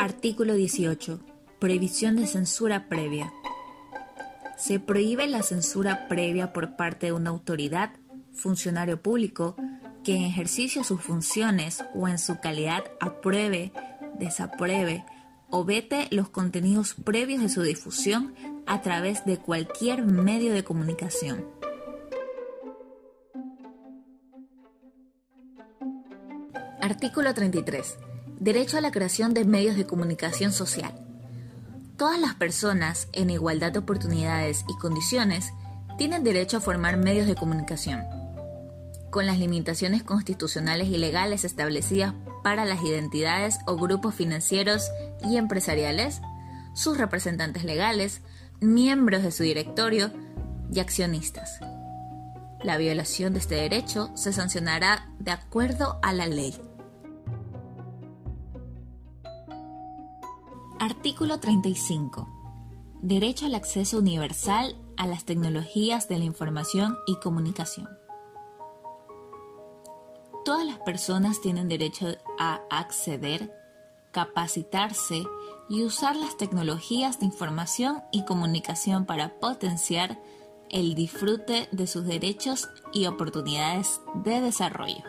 Artículo 18. Prohibición de censura previa. Se prohíbe la censura previa por parte de una autoridad, funcionario público, que en ejercicio de sus funciones o en su calidad apruebe, desapruebe o vete los contenidos previos de su difusión a través de cualquier medio de comunicación. Artículo 33. Derecho a la creación de medios de comunicación social. Todas las personas, en igualdad de oportunidades y condiciones, tienen derecho a formar medios de comunicación, con las limitaciones constitucionales y legales establecidas para las identidades o grupos financieros y empresariales, sus representantes legales, miembros de su directorio y accionistas. La violación de este derecho se sancionará de acuerdo a la ley. Artículo 35. Derecho al acceso universal a las tecnologías de la información y comunicación. Todas las personas tienen derecho a acceder, capacitarse y usar las tecnologías de información y comunicación para potenciar el disfrute de sus derechos y oportunidades de desarrollo.